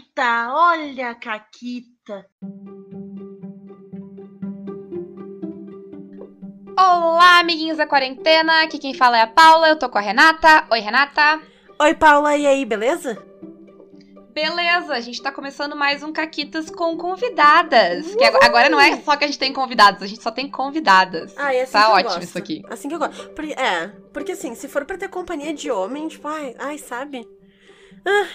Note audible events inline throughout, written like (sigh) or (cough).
Caquita, olha a Caquita. Olá, amiguinhos da quarentena. Aqui quem fala é a Paula. Eu tô com a Renata. Oi, Renata. Oi, Paula, e aí, beleza? Beleza, a gente tá começando mais um Caquitas com convidadas. Que agora, não é só que a gente tem convidados, a gente só tem convidadas. Ah, é assim tá que eu ótimo gosto. isso aqui. Assim que eu gosto. Porque, é, porque assim, se for pra ter companhia de homem, tipo, ai, ai sabe? Ah.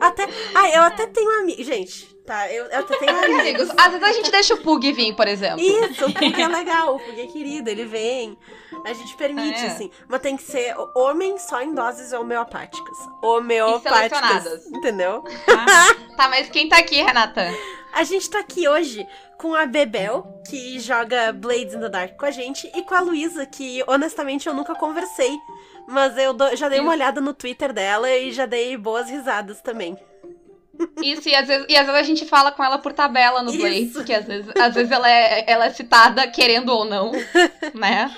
Até, ai, eu até tenho amigo. Gente, tá, eu, eu até tenho amigos. Amigos, às vezes a gente deixa o Pug vir, por exemplo. Isso, o Pug é legal, o Pug é querido, ele vem. A gente permite, É. assim. Mas tem que ser homem só em doses homeopáticas. Homeopáticas. Entendeu? Tá, mas quem tá aqui, Renata? A gente tá aqui hoje com a Bebel, que joga Blades in the Dark com a gente, e com a Luísa, que honestamente eu nunca conversei. Mas eu dou- já dei uma olhada no Twitter dela e já dei boas risadas também. Isso, e às, vezes, e às vezes a gente fala com ela por tabela no Isso. Blades, que às vezes, às vezes ela, é, ela é citada querendo ou não, (laughs) né?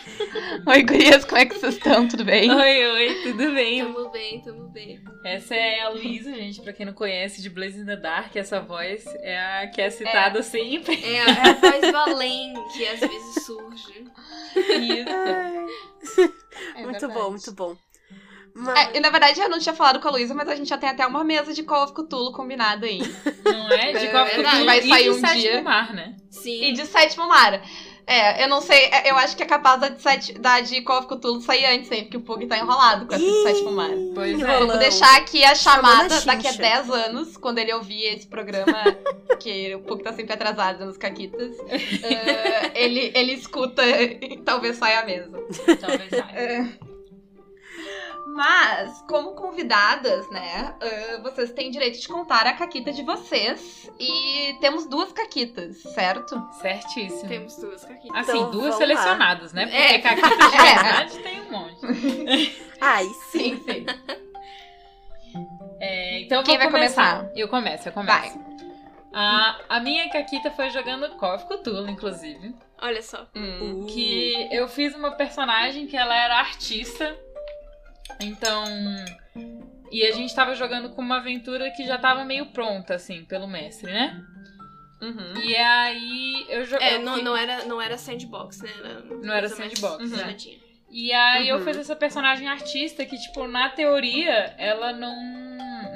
Oi, gurias, como é que vocês estão? Tudo bem? Oi, oi, tudo bem? Tamo bem, tamo bem. Essa é a Luísa, gente, pra quem não conhece, de Blaze in the Dark. Essa voz é a que é citada sempre. É, a- é a voz do além que às vezes surge. Isso. É muito verdade. bom, muito bom. Mas... É, e na verdade eu não tinha falado com a Luísa, mas a gente já tem até uma mesa de Call of Cthulhu combinada aí. (laughs) Não é? De É Copa verdade. Vai e sair de um Sétimo dia. Mar, né? Sim. E de sétimo mar. É, eu não sei, é, eu acho que é capaz da de, sete, da de Call of Cthulhu sair antes aí, porque o Pug tá enrolado com essa de sétimo mar. Pois é. Vou deixar aqui a chamada daqui a Chincha. 10 anos, quando ele ouvir esse programa, (laughs) que o Pug tá sempre atrasado nos caquitas. eh, (laughs) ele, ele escuta e talvez saia a mesa. Talvez saia. Mas, como convidadas, né, eh, vocês têm direito de contar a caquita de vocês. E temos duas caquitas, certo? Certíssimo. Temos duas aqui. Assim, Então, duas selecionadas, né? Porque É. caquitas de (laughs) É. verdade tem um monte. (laughs) Ai, sim. Sim, sim. É, então Quem vai começar? Eu começo, eu começo. Vai. A, a minha caquita foi jogando Call of Cthulhu, inclusive. Olha só. Hum. que eu fiz uma personagem que ela era artista. Então. E a gente tava jogando com uma aventura que já tava meio pronta, assim, pelo mestre, né? Uhum. E aí eu joguei. É, não, não, era, não era sandbox, né? Era Não era sandbox, né? fechadinha. E aí eu Uhum. fiz essa personagem artista que, tipo, na teoria, ela não.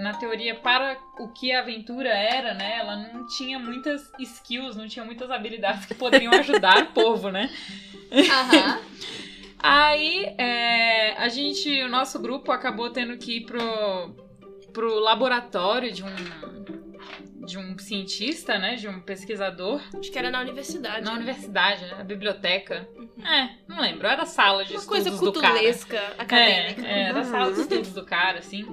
Na teoria, para o que a aventura era, né? Ela não tinha muitas skills, não tinha muitas habilidades que poderiam (laughs) ajudar o povo, né? Aham. Aí é, a gente, o nosso grupo acabou tendo que ir pro, pro laboratório de um, de um cientista, né? De um pesquisador Acho que era na universidade. na né? universidade, né? Na biblioteca. É, não lembro. Era a sala de Uma estudos coisa do cara. cutulesca, acadêmica. É, é, era a sala de estudos do cara, assim.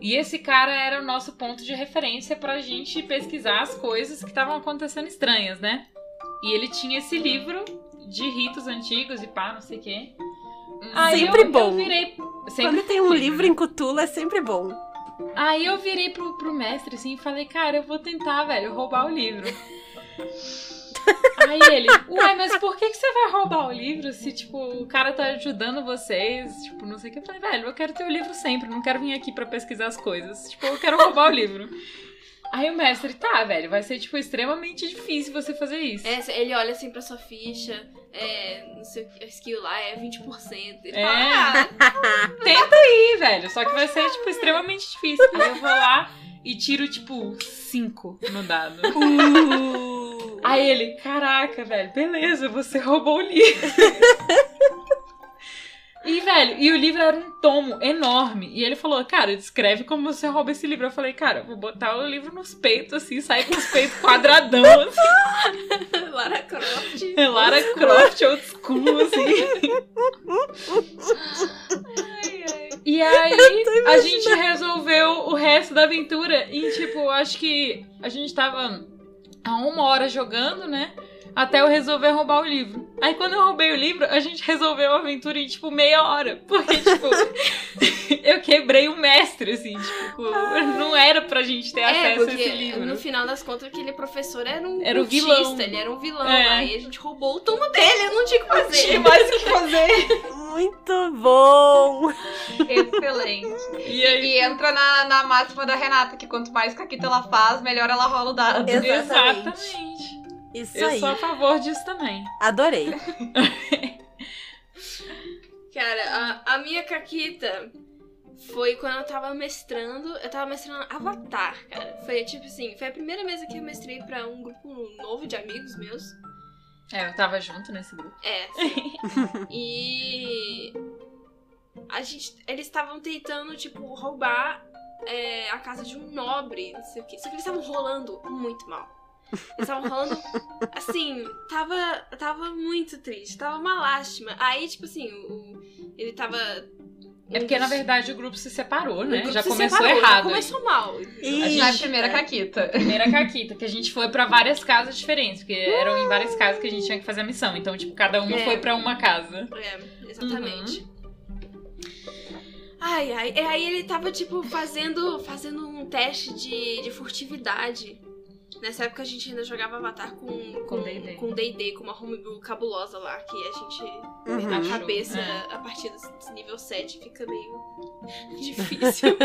E esse cara era o nosso ponto de referência pra gente pesquisar as coisas que estavam acontecendo estranhas, né? E ele tinha esse livro de ritos antigos e pá, não sei o quê. Aí Sempre eu, Eu bom. virei. Sempre Quando tem um (laughs) livro em Cthulhu é sempre bom. Aí eu virei pro, pro mestre assim e falei, cara, eu vou tentar, velho, roubar o livro. Aí ele, uai, mas por que, que você vai roubar o livro se, tipo, o cara tá ajudando vocês? Tipo, não sei o que. Eu falei, velho, eu quero ter o livro sempre, não quero vir aqui pra pesquisar as coisas. Tipo, eu quero roubar o livro. Aí o mestre, tá, velho, vai ser, tipo, extremamente difícil você fazer isso. É, ele olha assim pra sua ficha, é, não sei o que, a skill lá é 20%. Ele É. fala, (laughs) ah, Tenta aí, velho. Só que vai ser, tipo, extremamente difícil. Aí eu vou lá e tiro, tipo, 5 no dado. Aí ele, caraca, velho, beleza, você roubou o livro. (laughs) E, velho, e o livro era um tomo enorme. E ele falou, cara, descreve como você rouba esse livro. Eu falei, cara, eu vou botar o livro nos peitos, assim, sair com os peitos quadradão, (laughs) assim. Lara Croft. Lara Croft, old school, assim. Ai, ai. E aí, a gente resolveu o resto da aventura em, tipo, acho que a gente tava há uma hora jogando, né? Até eu resolver roubar o livro. Aí quando eu roubei o livro, a gente resolveu a aventura em, tipo, meia hora. Porque, tipo, (laughs) eu quebrei o mestre, assim, tipo, não era pra gente ter É, acesso a esse livro. no final das contas aquele professor era um Era o cultista, vilão. ele era um vilão. É. Aí a gente roubou o túmulo dele, eu não tinha o que fazer. Tinha mais o que fazer. Muito bom! Excelente. E E, aí, e entra na, na máxima da Renata, que quanto mais caquita ela faz, melhor ela rola o dado. Exatamente. exatamente. Isso Eu aí. sou a favor disso também. Adorei. (laughs) Cara, a, a minha caquita foi quando eu tava mestrando. Eu tava mestrando Avatar, cara. Foi tipo assim, foi a primeira mesa que eu mestrei pra um grupo novo de amigos meus. É, eu tava junto nesse grupo. É, sim. (laughs) e. A gente. Eles estavam tentando, tipo, roubar é, a casa de um nobre, não sei o quê. Só que eles estavam rolando muito mal. Eles estavam rolando. Assim, tava. Tava muito triste, tava uma lástima. Aí, tipo assim, o, ele tava. É porque, na verdade, o grupo se separou, né? Já se começou separou, já errado. Começou mal. A Na primeira caquita. Primeira caquita, que a gente foi pra várias casas diferentes, porque eram em várias casas que a gente tinha que fazer a missão. Então, tipo, cada uma É. foi pra uma casa. É, exatamente. Ai, ai. E aí ele tava, tipo, fazendo, fazendo um teste de, de furtividade. Nessa época a gente ainda jogava Avatar com Com D&D. com D&D, com uma homebrew cabulosa lá, que a gente, Uhum. Achou, cabeça, é. a partir desse nível 7, fica meio (laughs) difícil. (laughs)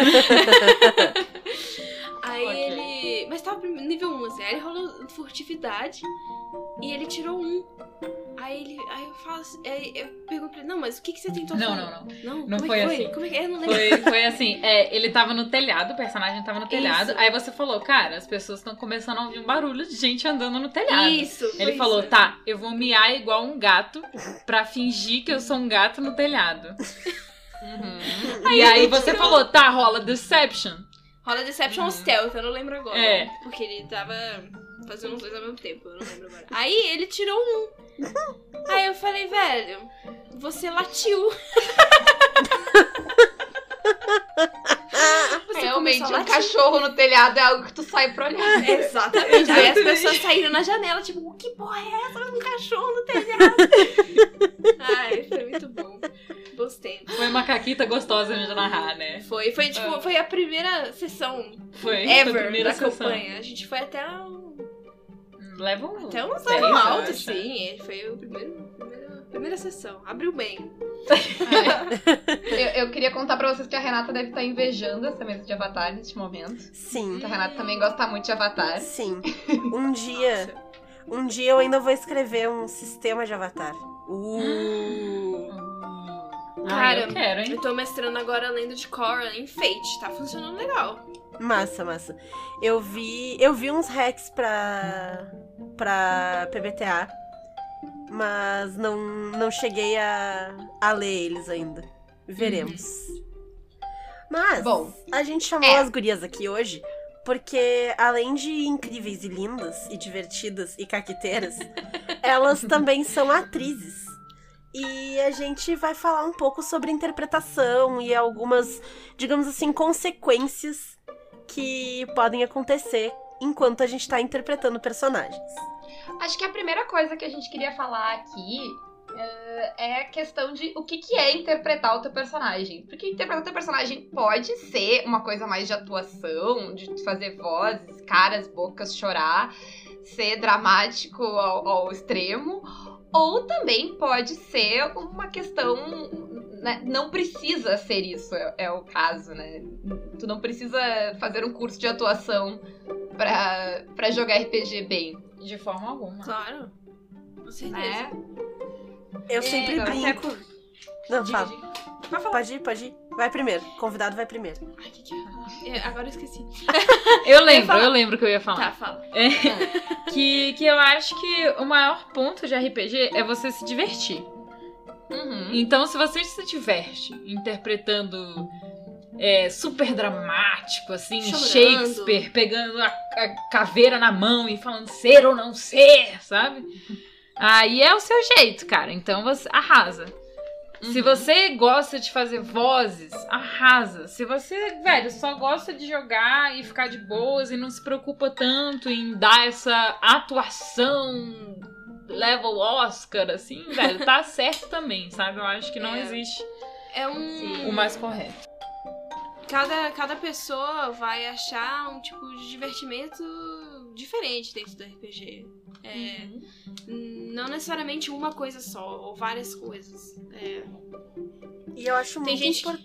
aí Ok. ele... Mas tava nível 1, assim, aí ele rolou furtividade e ele tirou um. Aí ele... Aí eu falo assim... Aí eu pergunto pra ele, não, mas o que, que você tentou Não, fazer? não, não. Não, Não como foi é foi? assim. Como é que é? Eu não lembro. Foi, foi assim, é, ele tava no telhado, o personagem tava no telhado. Isso. Aí você falou, cara, as pessoas estão começando a ouvir um barulho de gente andando no telhado. Isso, Ele falou, tá, eu vou miar igual um gato pra fingir que eu sou um gato no telhado. Uhum. e aí você falou, tá, rola Deception. Rola Deception ou Stealth, eu não lembro agora. É. Porque ele tava fazendo os dois ao mesmo tempo, eu não lembro agora. Aí ele tirou um. (laughs) Aí eu falei, velho, você latiu. (laughs) Você Realmente, um cachorro no telhado é algo que tu sai pra olhar. Exatamente. Aí as pessoas saíram na janela, tipo, que porra é essa? Um cachorro no telhado. (laughs) Ai, foi muito bom. Gostei. Foi uma caquita gostosa de narrar, né? Foi, foi tipo, foi a primeira sessão Foi, foi a ever primeira da sessão. campanha. A gente foi até um Leva um... Até uns eu alto, sim. Ele foi o primeiro, primeira, primeira sessão. Abriu bem. (laughs) Eu, eu queria contar pra vocês que a Renata deve estar invejando essa mesa de Avatar neste momento. Sim. Porque a Renata também gosta muito de Avatar. Sim. (laughs) Um dia. Um dia eu ainda vou escrever um sistema de avatar. Uh. Ah, Cara, eu quero, hein? Eu tô mestrando agora a lenda de Korra em Fate. Tá funcionando legal. Massa, massa. Eu vi. Eu vi uns hacks pra. Pra PBTA. Mas não, não cheguei a, a ler eles ainda. Veremos. Mas Bom, a gente chamou é. as gurias aqui hoje porque, além de incríveis e lindas, e divertidas e caqueteiras, (laughs) elas também são atrizes. E a gente vai falar um pouco sobre interpretação e algumas, digamos assim, consequências que podem acontecer enquanto a gente tá interpretando personagens. Acho que a primeira coisa que a gente queria falar aqui eh, é a questão de o que, que é interpretar o teu personagem. Porque interpretar o teu personagem pode ser uma coisa mais de atuação, de fazer vozes, caras, bocas, chorar, ser dramático ao, ao extremo. Ou também pode ser uma questão. né, Não precisa ser isso, é, é o caso, né? Tu não precisa fazer um curso de atuação pra, pra jogar RPG bem. De forma alguma. Claro. Com certeza. Né? Eu sempre até brinco. por- Não, Diga, fala. diga. Pode falar. Pode ir, pode ir. Vai primeiro. Convidado vai primeiro. Ai, que que eu ia falar? É, agora eu esqueci. (laughs) Eu lembro, falar. eu lembro que eu ia falar. Tá, fala. É, (laughs) que, que eu acho que o maior ponto de RPG é você se divertir. Uhum. Então, se você se diverte interpretando é, super dramático, assim, Chorando. Shakespeare, pegando a, a caveira na mão e falando ser ou não ser, sabe? Aí é o seu jeito, cara. Então você arrasa. Se Uhum. você gosta de fazer vozes, arrasa. Se você, velho, só gosta de jogar e ficar de boas e não se preocupa tanto em dar essa atuação level Oscar, assim, velho, tá certo também, sabe? Eu acho que não É. existe É um. o mais correto. Cada, cada pessoa vai achar um tipo de divertimento diferente dentro do RPG. É, Não necessariamente uma coisa só, ou várias coisas. É, E eu acho tem muito gente impor-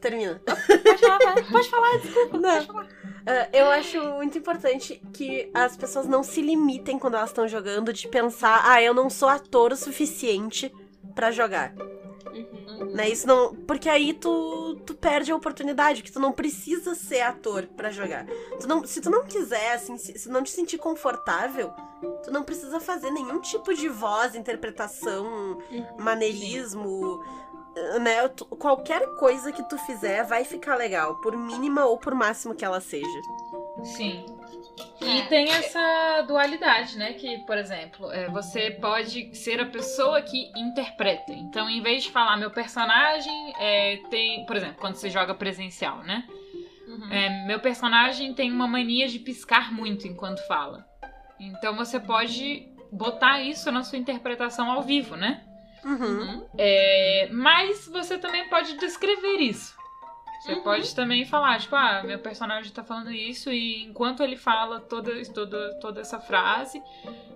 Termina. Pode falar, pode falar, desculpa. Não. Pode falar. Ah, eu acho muito importante que as pessoas não se limitem quando elas estão jogando de pensar, ah, eu não sou ator o suficiente pra jogar. Uhum. Né? Isso não. Porque aí tu, tu perde a oportunidade, que tu não precisa ser ator pra jogar. Tu não, se tu não quiser, assim, se, se não te sentir confortável, tu não precisa fazer nenhum tipo de voz, interpretação, Uhum. maneirismo. Né? Tu- Qualquer coisa que tu fizer vai ficar legal, por mínima ou por máximo que ela seja. Sim. E É. tem essa dualidade, né? Que, por exemplo, é, você pode ser a pessoa que interpreta. Então, em vez de falar meu personagem é, tem. Por exemplo, quando você joga presencial, né? Uhum. É, meu personagem tem uma mania de piscar muito enquanto fala. Então você pode botar isso na sua interpretação ao vivo, né? Uhum. Uhum. É, mas você também pode descrever isso. Você Uhum. pode também falar, tipo, ah, meu personagem tá falando isso e enquanto ele fala toda, toda, toda essa frase,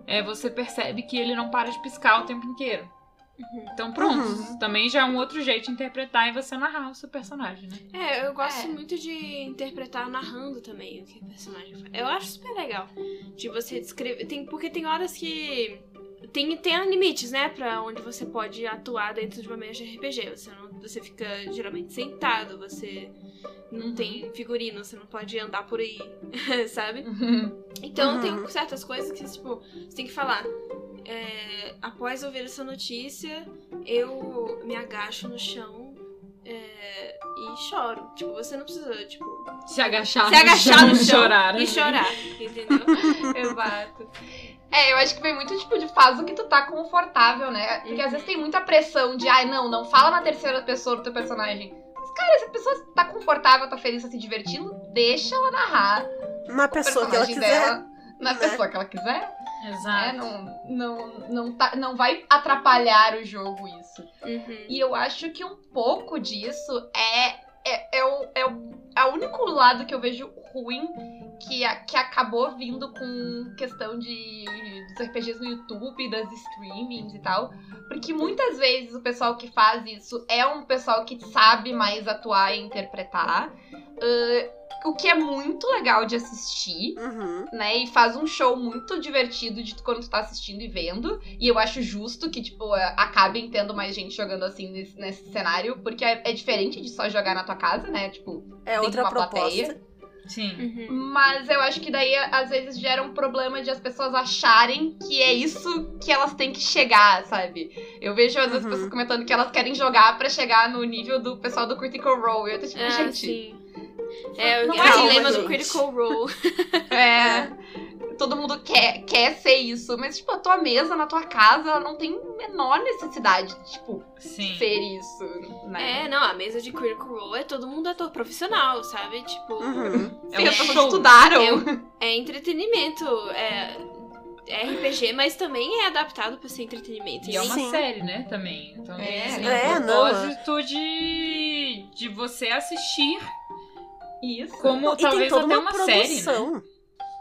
é, você percebe que ele não para de piscar o tempo inteiro. Uhum. Então pronto, Uhum. também já é um outro jeito de interpretar e você narrar o seu personagem, né? É, eu gosto É. muito de interpretar narrando também o que o personagem faz. Eu acho super legal. De você descrever. Tem, porque tem horas que. Tem, tem limites, né? Pra onde você pode atuar dentro de uma mesa de RPG. Você, não, você fica geralmente sentado, você não Uhum. tem figurino, você não pode andar por aí, (laughs) sabe? Uhum. Então Uhum. tem certas coisas que, tipo, você tem que falar. É, após ouvir essa notícia, eu me agacho no chão é, e choro. Tipo, você não precisa, tipo, Se agachar, se agachar no chão chorar. e né? chorar, entendeu? (laughs) Exato. É, eu acho que vem muito, tipo, de faz o que tu tá confortável, né? Porque às vezes tem muita pressão de, ai, não, não fala na terceira pessoa do teu personagem. Mas, cara, se a pessoa tá confortável, tá feliz, tá se divertindo, deixa ela narrar Na o pessoa que ela personagem quiser. dela na né? pessoa que ela quiser. É, Exato. não, não, não, tá, não vai atrapalhar o jogo isso. Uhum. E eu acho que um pouco disso é, é, é, o, é, é único lado que eu vejo ruim que, a- que acabou vindo com questão de dos RPGs no YouTube, das streamings e tal. Porque muitas vezes o pessoal que faz isso é um pessoal que sabe mais atuar e interpretar. ah, o que é muito legal de assistir Uhum. né? E faz um show muito divertido de quando tu tá assistindo e vendo. E eu acho justo que, tipo, é, acabem tendo mais gente jogando assim nesse, nesse cenário, porque é, é diferente de só jogar na tua casa, né? Tipo, É Tem outra uma proposta. plateia. Sim. Uhum. mas eu acho que daí às vezes gera um problema de as pessoas acharem que é isso que elas têm que chegar, sabe? Eu vejo às vezes Uhum. pessoas comentando que elas querem jogar pra chegar no nível do pessoal do Critical Role. E eu tô tipo, Ah, gente, sim. É, o Não é dilema do. Critical Role. (laughs) É. (laughs) Todo mundo quer, quer ser isso. Mas, tipo, a tua mesa na tua casa, ela não tem menor necessidade de, tipo, Sim. ser isso, né? É, não, a mesa de Critical Role é todo mundo ator profissional, sabe? Tipo, Uhum. (laughs) É Sim, um as pessoas show. estudaram. é entretenimento. É, é RPG, mas também é adaptado pra ser entretenimento. E é uma Sim. série, né, também. Então É. assim, É, o não, propósito de, de você assistir Isso. como E tem talvez toda até uma, uma, série, né? produção.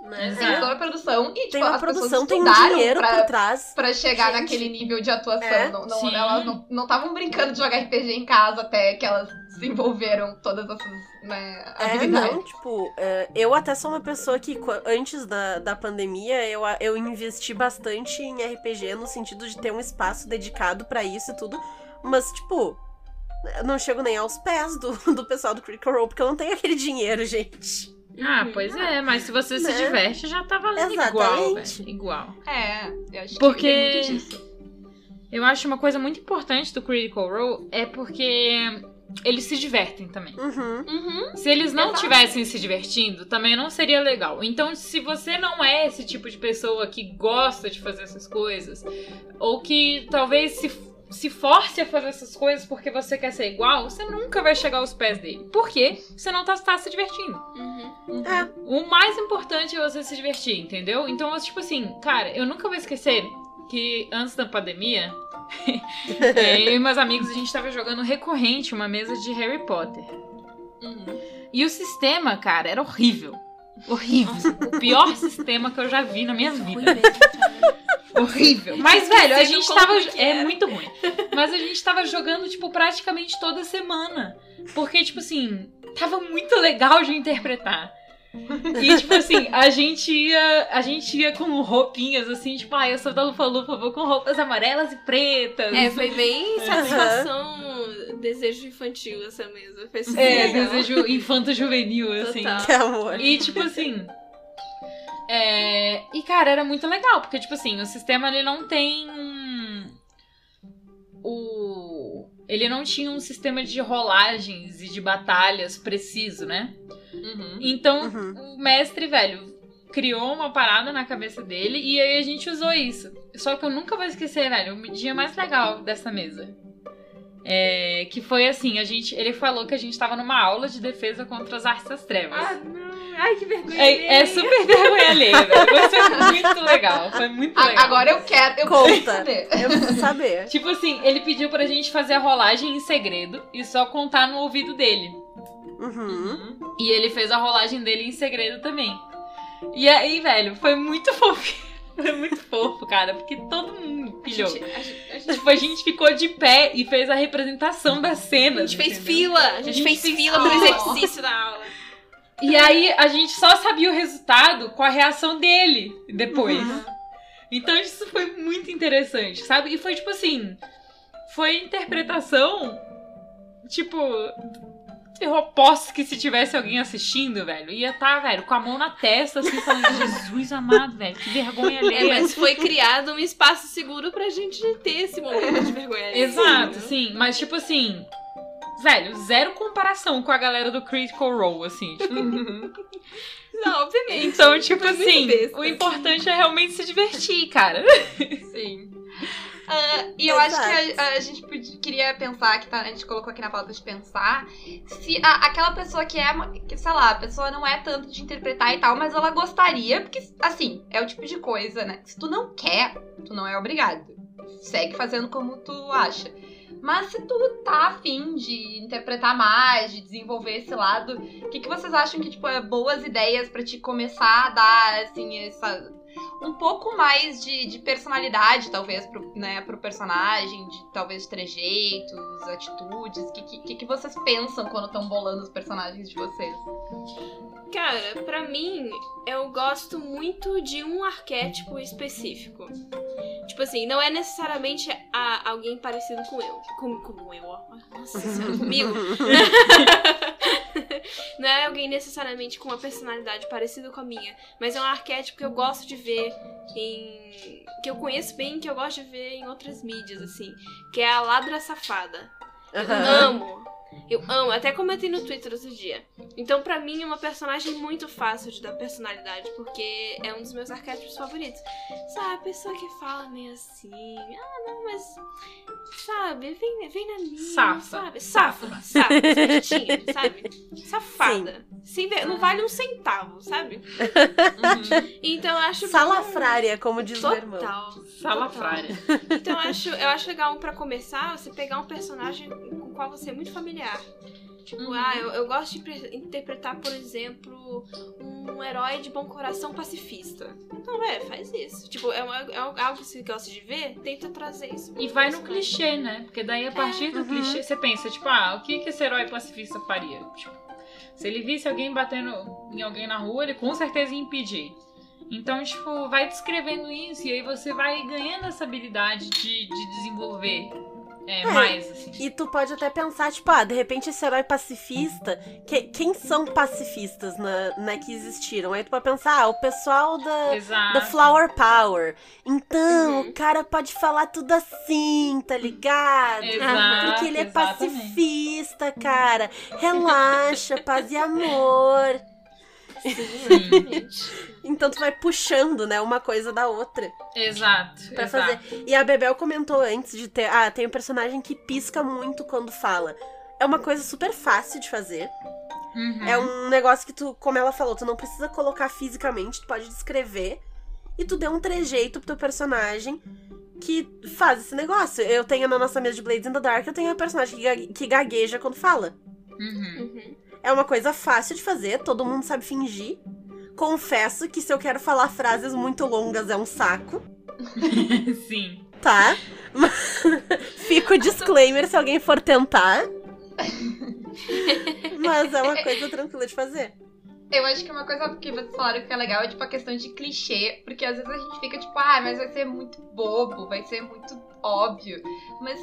né? Tem toda a produção e, tipo, Tem uma as produção, tem um dinheiro pra, por trás. pra chegar Gente. naquele nível de atuação. É, não, não, sim. elas não estavam brincando de jogar RPG em casa até que elas desenvolveram todas essas né, É, habilidades. não, tipo, é, eu até sou uma pessoa que antes da, da pandemia eu, eu investi bastante em RPG no sentido de ter um espaço dedicado pra isso e tudo, mas, tipo, eu não chego nem aos pés do, (laughs) do pessoal do Critical Role, porque eu não tenho aquele dinheiro, gente. Ah, Uhum. pois é, mas se você se Né? diverte, já tá valendo igual, Exatamente. velho. Igual. É, eu acho Porque- que tem muito disso. Eu acho uma coisa muito importante do Critical Role é porque eles se divertem também. Uhum. Uhum. Se eles não estivessem se divertindo, também não seria legal. Então, se você não é esse tipo de pessoa que gosta de fazer essas coisas, ou que talvez se, se force a fazer essas coisas porque você quer ser igual, você nunca vai chegar aos pés dele. Por quê? Você não tá, tá se divertindo. Uhum. É, O mais importante é você se divertir, entendeu? Então, tipo assim, cara, eu nunca vou esquecer que antes da pandemia, (laughs) é, eu e meus amigos, a gente tava jogando recorrente uma mesa de Harry Potter. Uhum. E o sistema, cara, era horrível. Horrível. O pior sistema que eu já vi na minha vida. Horrível. Mas, velho, a gente tava. É muito ruim. Mas a gente tava jogando, tipo, praticamente toda semana. Porque, tipo assim, tava muito legal de interpretar. E, tipo assim, a gente ia. A gente ia com roupinhas assim, tipo, ah, eu sou da Lufa Lufa, vou com roupas amarelas e pretas. É, foi bem satisfação, desejo infantil essa mesa. Foi super É, legal. desejo infanto-juvenil, assim. Total. Que amor. E, tipo assim. É... E, cara, era muito legal, porque, tipo assim, o sistema ele não tem. um- O. Ele não tinha um sistema de rolagens e de batalhas preciso, né? Uhum. Então, Uhum. o mestre, velho, criou uma parada na cabeça dele e aí a gente usou isso. Só que eu nunca vou esquecer, velho, o dia mais legal dessa mesa. É, que foi assim, a gente, ele falou que a gente tava numa aula de defesa contra as artes das trevas. Ah, não. Ai, que vergonha. É, é super vergonha alheia. Mas foi muito legal. Foi muito A- legal. Agora eu quero. Eu Conta. quero saber. Eu preciso saber. (laughs) Tipo assim, ele pediu pra gente fazer a rolagem em segredo e só contar no ouvido dele. Uhum. E ele fez a rolagem dele em segredo também. E aí, velho, foi muito (laughs) fofo. Foi muito fofo, cara, porque todo mundo A pilhou. gente, a gente- a gente- Tipo, a gente ficou de pé e fez a representação das a cenas. gente fez entendeu? fila. A gente, A gente fez, fez fila pro exercício da aula. E aí a gente só sabia o resultado com a reação dele depois. Uhum. Então isso foi muito interessante, sabe? E foi tipo assim, foi interpretação tipo eu aposto que se tivesse alguém assistindo, velho, ia estar, velho, com a mão na testa, assim, falando, (laughs) Jesus amado, velho, que vergonha É, alheia. mas foi criado um espaço seguro pra gente ter esse momento de vergonha. alheia. Exato, sim. Mas, tipo assim, velho, zero comparação com a galera do Critical Role, assim. tipo. (laughs) Não, obviamente. Então, tipo assim, o importante é realmente se divertir, cara. Sim. Ah, e eu acho que a, a gente podia- queria pensar, que tá- a gente colocou aqui na pauta de pensar, se a- aquela pessoa que é, que, sei lá, a pessoa não é tanto de interpretar e tal, mas ela gostaria, porque, assim, é o tipo de coisa, né? Se tu não quer, tu não é obrigado. Segue fazendo como tu acha. Mas se tu tá afim de interpretar mais, de desenvolver esse lado, o que, que vocês acham que, tipo, é boas ideias pra te começar a dar, assim, essa um pouco mais de, de personalidade, talvez, pro, né, pro personagem, de talvez trejeitos, atitudes. O que, que, que vocês pensam quando estão bolando os personagens de vocês? Cara, pra mim, eu gosto muito de um arquétipo específico. Tipo assim, não é necessariamente a- alguém parecido com eu. Com, como eu, ó. Nossa senhora, comigo. (laughs) não é alguém necessariamente com uma personalidade parecida com a minha. Mas é um arquétipo que eu gosto de ver em. que eu conheço bem que eu gosto de ver em outras mídias, assim. Que é a ladra safada. Aham. Amo. Eu amo, até comentei no Twitter outro dia. Então, pra mim, é uma personagem muito fácil de dar personalidade, porque é um dos meus arquétipos favoritos. Sabe, a pessoa que fala meio assim, ah, não, mas. Sabe, vem, vem na minha. Safa. Sabe? Safa, safa, certinho, sabe? Safada. Sem ver- não vale um centavo, sabe? Então, eu acho. Salafrária, como diz o meu irmão. Total. Salafrária. Então eu acho, eu acho legal pra começar você pegar um personagem o qual você é muito familiar. Tipo, Uhum. ah, eu, eu gosto de pre- interpretar, por exemplo, um herói de bom coração pacifista. Então, é, faz isso. Tipo, é, uma- é algo que você gosta de ver, tenta trazer isso. E vai no clichê, né? Porque daí a partir do Uhum. clichê você pensa, tipo, ah, o que, que esse herói pacifista faria? Tipo, se ele visse alguém batendo em alguém na rua, ele com certeza ia impedir. Então, tipo, vai descrevendo isso e aí você vai ganhando essa habilidade de, de desenvolver é, É, mais, assim. E tu pode até pensar, tipo, ah, de repente esse herói pacifista. que- quem são pacifistas na, né, que existiram? Aí tu pode pensar, ah, o pessoal da. Exato. Da Flower Power. Então, Uhum. o cara pode falar tudo assim, tá ligado? Exato, Porque ele é exatamente. pacifista, cara. Relaxa, paz e amor. Sim, exatamente. Então tu vai puxando, né, uma coisa da outra Exato. pra exato. fazer. E a Bebel comentou antes de ter, ah, tem um personagem que pisca muito quando fala. É uma coisa super fácil de fazer. Uhum. É um negócio que tu, como ela falou, tu não precisa colocar fisicamente, tu pode descrever e tu dê um trejeito pro teu personagem que faz esse negócio. Eu tenho na nossa mesa de Blades in the Dark, eu tenho um personagem que gagueja quando fala. Uhum. Uhum. É uma coisa fácil de fazer, todo mundo sabe fingir. Confesso que se eu quero falar frases muito longas é um saco, (laughs) Sim. tá? (laughs) Fica o disclaimer se alguém for tentar. Mas é uma coisa tranquila de fazer. Eu acho que uma coisa que vocês falaram que é legal é tipo a questão de clichê, porque às vezes a gente fica tipo, ah, mas vai ser muito bobo, vai ser muito óbvio. Mas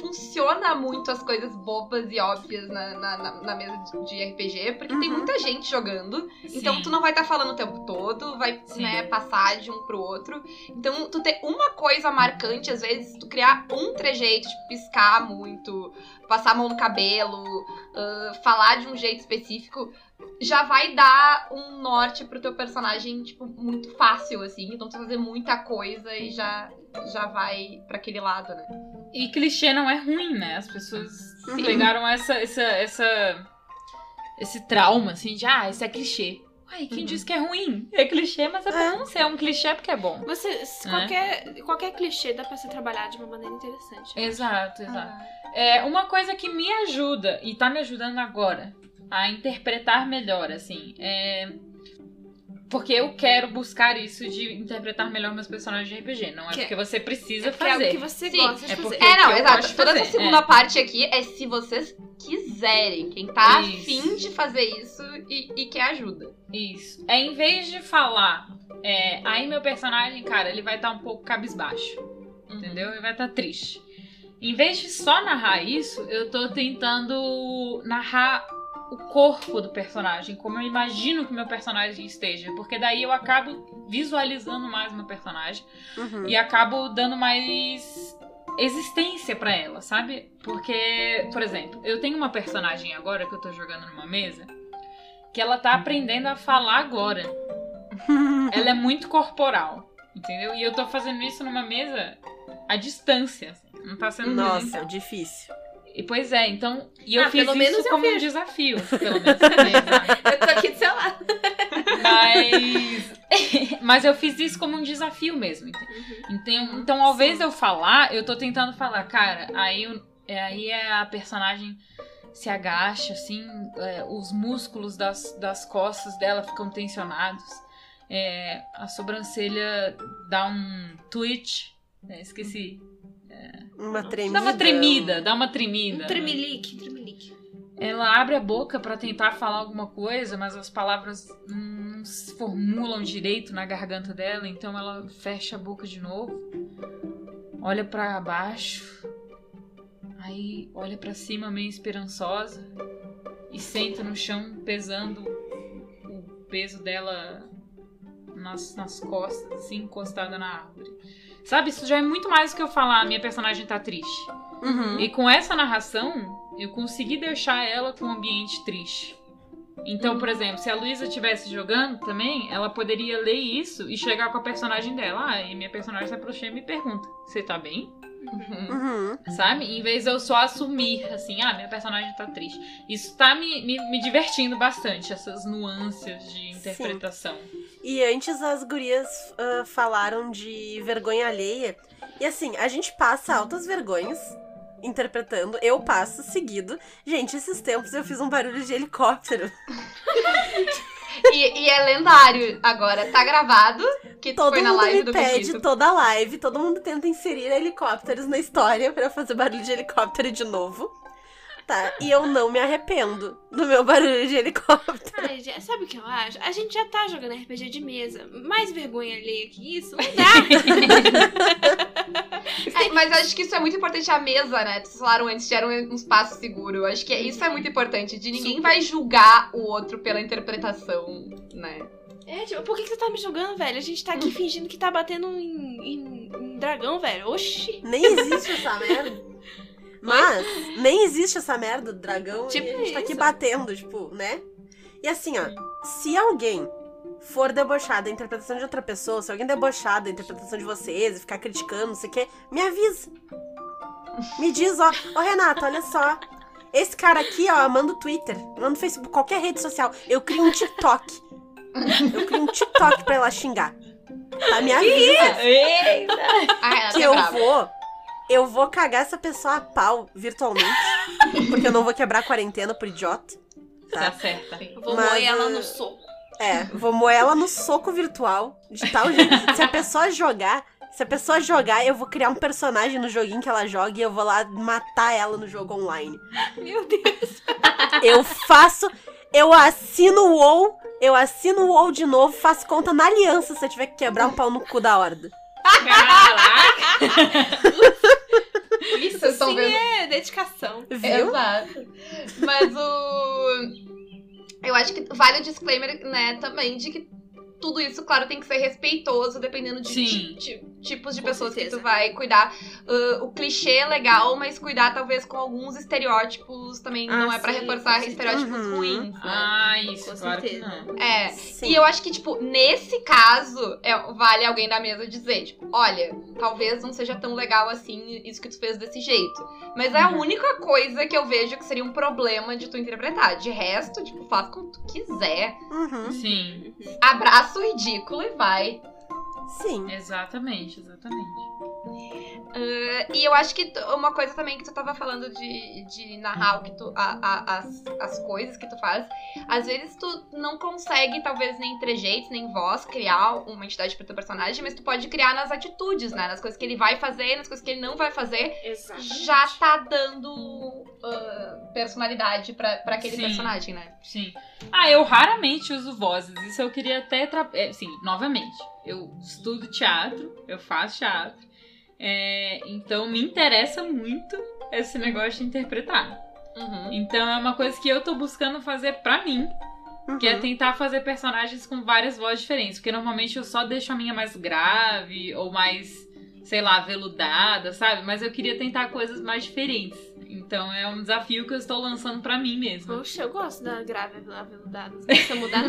funciona muito as coisas bobas e óbvias na, na, na- na mesa de- RPG, porque tem Uhum. muita gente jogando, então Sim. tu não vai estar falando o tempo todo, vai né, passar de um pro outro. Então, tu ter uma coisa marcante, às vezes, tu criar um trejeito, tipo, piscar muito, passar a mão no cabelo, ah, falar de um jeito específico, já vai dar um norte pro teu personagem, tipo, muito fácil, assim. Então, tu fazer muita coisa e já, já vai pra aquele lado, né? E clichê não é ruim, né? As pessoas Sim. pegaram essa, essa, essa, esse trauma, assim, de, ah, isso é clichê. Ai, quem Uhum. disse que é ruim? É clichê, mas é É. bom. Se é um clichê, porque é bom. Você, se É. qualquer, qualquer clichê dá pra ser trabalhado de uma maneira interessante. Exato, exato. É, uma coisa que me ajuda, e tá me ajudando agora, a interpretar melhor, assim, é... Porque eu quero buscar isso de interpretar melhor meus personagens de RPG. Não é Que- porque você precisa É porque é fazer. algo que você Sim, gosta de é fazer. É, não, eu exato. Toda fazer, essa segunda é. parte aqui é se vocês quiserem. Quem tá Isso. afim de fazer isso e, e quer ajuda. Isso. É em vez de falar, é, aí meu personagem, cara, ele vai estar um pouco cabisbaixo. Entendeu? Ele vai estar triste. Em vez de só narrar isso, eu tô tentando narrar o corpo do personagem, como eu imagino que meu personagem esteja. Porque daí eu acabo visualizando mais meu personagem Uhum. e acabo dando mais existência pra ela, sabe? Porque, por exemplo, eu tenho uma personagem agora que eu tô jogando numa mesa que ela tá aprendendo a falar agora. (laughs) Ela é muito corporal, entendeu? E eu tô fazendo isso numa mesa à distância, assim. Não tá sendo Nossa, difícil. E pois é, então, e eu Ah, fiz pelo menos isso como um desafio, pelo menos. (laughs) Eu tô aqui do seu lado. Mas. Mas eu fiz isso como um desafio mesmo. ente- Então, então ao invés de eu falar, eu tô tentando falar, cara, aí, é, aí é a personagem se agacha, assim, é, os músculos das, das costas dela ficam tensionados. é, a sobrancelha dá um twitch. é, esqueci. Uma tremida. Dá uma tremida, dá uma tremida. Um né? tremelique, tremelique. Ela abre a boca pra tentar falar alguma coisa, mas as palavras não se formulam direito na garganta dela, então ela fecha a boca de novo, olha pra baixo, aí olha pra cima meio esperançosa e senta no chão pesando o peso dela nas, nas costas, assim, encostada na árvore. Sabe, isso já é muito mais do que eu falar, minha personagem tá triste. Uhum. E com essa narração, eu consegui deixar ela com um ambiente triste. Então, por exemplo, se a Luísa estivesse jogando também, ela poderia ler isso e chegar com a personagem dela. Ah, e minha personagem se aproxima e me pergunta: Você tá bem? Uhum. Sabe? Em vez de eu só assumir, assim, ah, minha personagem tá triste. Isso tá me, me, me divertindo bastante, essas nuances de interpretação. E antes as gurias ah, falaram de vergonha alheia. E assim, a gente passa altas vergonhas interpretando. Eu passo seguido. Gente, esses tempos eu fiz um barulho de helicóptero. (laughs) E, e é lendário agora. Tá gravado. Que Todo foi na mundo live me do pede Benito. toda live, todo mundo tenta inserir helicópteros na história pra eu fazer barulho de helicóptero de novo. Tá, e eu não me arrependo do meu barulho de helicóptero. Ai, sabe o que eu acho? A gente já tá jogando RPG de mesa. Mais vergonha alheia que isso? Não dá. (laughs) É, mas eu acho que isso é muito importante a mesa, né? Vocês falaram antes, que era um, um espaço seguro. Eu acho que isso é muito importante. De ninguém vai julgar o outro pela interpretação, né? É, tipo, por que, que você tá me julgando, velho? A gente tá aqui (laughs) fingindo que tá batendo em, em- em dragão, velho. Oxi. Nem existe essa merda. Mas, nem existe essa merda do dragão Tipo e a gente tá aqui batendo, tipo, né? E assim, ó, se alguém for debochar da interpretação de outra pessoa, se alguém debochar da interpretação de vocês e ficar criticando, não sei o quê, me avisa. Me diz, ó, ô Renato, olha só. Esse cara aqui, ó, manda o Twitter, manda o Facebook, qualquer rede social. Eu crio um TikTok. Eu crio um TikTok pra ela xingar. Tá? Me avisa Eita! A Renata que é eu vou. Eu vou cagar essa pessoa a pau virtualmente. (laughs) porque eu não vou quebrar a quarentena por idiota. Tá certa. Eu vou Mas, moer ela uh, no soco. É, vou moer ela no soco virtual. De tal jeito. Se a pessoa jogar. Se a pessoa jogar, eu vou criar um personagem no joguinho que ela joga e eu vou lá matar ela no jogo online. Meu Deus. Eu faço. Eu assino o WoW. Eu assino o WoW de novo, faço conta na aliança se eu tiver que quebrar um pau no cu da horda. Caraca! (laughs) Isso Vocês sim vendo? é dedicação. Viu? Exato. Mas o. Eu acho que vale o disclaimer, né, também, de que tudo isso, claro, tem que ser respeitoso, dependendo de Sim. ti- ti- tipos de Com pessoas que certeza. tu vai cuidar. Uh, o clichê é legal, mas cuidar talvez com alguns estereótipos também Ah, não é pra sim, reforçar estereótipos certeza. ruins, né? Ah, isso, Com claro que certeza. não. É. Sim. E eu acho que, tipo, nesse caso, é- vale alguém da mesa dizer, tipo, olha, talvez não seja tão legal assim isso que tu fez desse jeito. Mas é a Uhum. única coisa que eu vejo que seria um problema de tu interpretar. De resto, tipo, faz como tu quiser. Uhum. Sim, Abraça o ridículo e vai. Sim. exatamente, exatamente. Uh, e eu acho que uma coisa também que tu tava falando de, de narrar o que tu, a- a- as, as coisas que tu faz, às vezes tu não consegue, talvez, nem trejeitos, nem voz, criar uma entidade pro teu personagem, mas tu pode criar nas atitudes, né? Nas coisas que ele vai fazer, nas coisas que ele não vai fazer, Exatamente. já tá dando uh, personalidade pra, pra aquele Sim. personagem, né? Sim. Ah, eu raramente uso vozes. Isso eu queria até. Tra... É, sim, novamente. Eu estudo teatro, eu faço teatro. É, então me interessa muito esse negócio de interpretar. Uhum. Então é uma coisa que eu tô buscando fazer pra mim. Que é Uhum. tentar fazer personagens com várias vozes diferentes. Porque normalmente eu só deixo a minha mais grave ou mais, sei lá, veludada, sabe? Mas eu queria tentar coisas mais diferentes. Então é um desafio que eu estou lançando pra mim mesma. Poxa, eu gosto da grave aveludada. Não precisa (laughs) (laughs) mudar.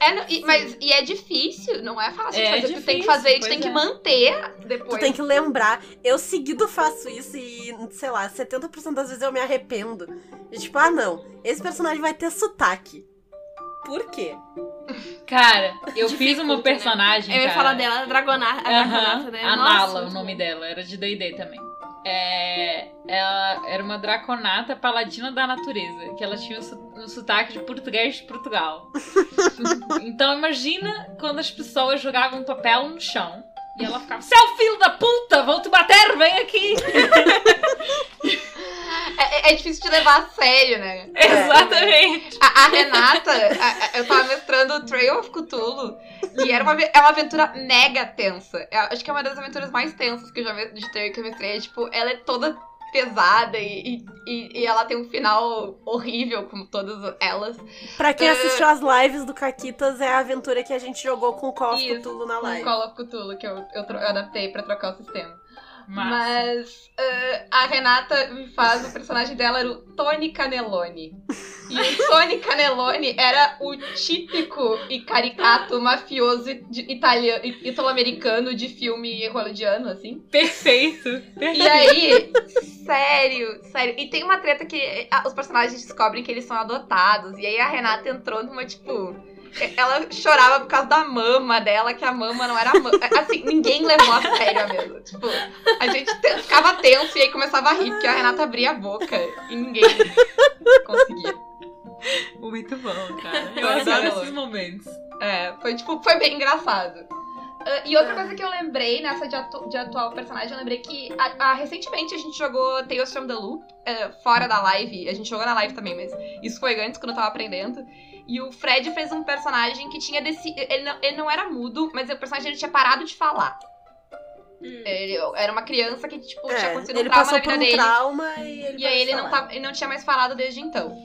É, não, e, mas, e é difícil, não é fácil de É fazer. tu tem que difícil, fazer, tu tem que é. manter depois. Tu tem que lembrar. Eu seguido faço isso e, sei lá, 70% das vezes eu me arrependo. E tipo, ah não, esse personagem vai ter sotaque. Por quê? Cara, eu fiz uma né? personagem. Eu ia cara. falar dela, a Dragonata. A Dragonata, né? A Nossa, Nala, o muito nome dela, era de D&D também. É, ela era uma draconata paladina da natureza, que ela tinha um um sotaque de português de Portugal. (laughs) então imagina quando as pessoas jogavam papel no chão e ela ficava, seu filho da puta, vou te bater, vem aqui. (laughs) É, é- é difícil de levar a sério, né? (laughs) Exatamente. A, a Renata, a- a- eu tava mestrando Trail of Cthulhu e era uma, é uma aventura mega tensa. Eu acho que é uma das aventuras mais tensas que eu já vi de Trail que eu mestrei. Tipo, ela é toda pesada e, e, e ela tem um final horrível, como todas elas. Pra quem É. assistiu as lives do Caquitas, é a aventura que a gente jogou com o Call of Isso, Cthulhu na Com live. Call of Cthulhu, que eu, eu, eu adaptei pra trocar o sistema. Massa. Mas eh, a Renata me faz, o personagem dela era o Tony Canelone. E o Tony Canelone era o típico e caricato mafioso italo-americano de filme hollywoodiano, assim. Perfeito. E Perfeito. aí, sério, sério. E tem uma treta que os personagens descobrem que eles são adotados. E aí a Renata entrou numa, tipo. Ela chorava por causa da mama dela, que a mama não era a mama. Assim, ninguém levou a sério a mesmo. Tipo, a gente te- ficava tenso e aí começava a rir, porque a Renata abria a boca e ninguém conseguia. Muito bom, cara. (laughs) Eu adoro bom. esses momentos. É, foi tipo, foi bem engraçado. Ah, e outra coisa que eu lembrei nessa de, atu de atual personagem, eu lembrei que a- a- recentemente a gente jogou Tales from the Loop, eh, fora da live. A gente jogou na live também, mas isso foi antes, quando eu tava aprendendo. E o Fred fez um personagem que tinha desse. Ele não, ele não era mudo, mas o personagem ele tinha parado de falar. Hum. Ele era uma criança que, tipo, tinha É, acontecido um ele trauma passou na por vida um dele. trauma e ele E aí ele não, tava, ele não tinha mais falado desde então.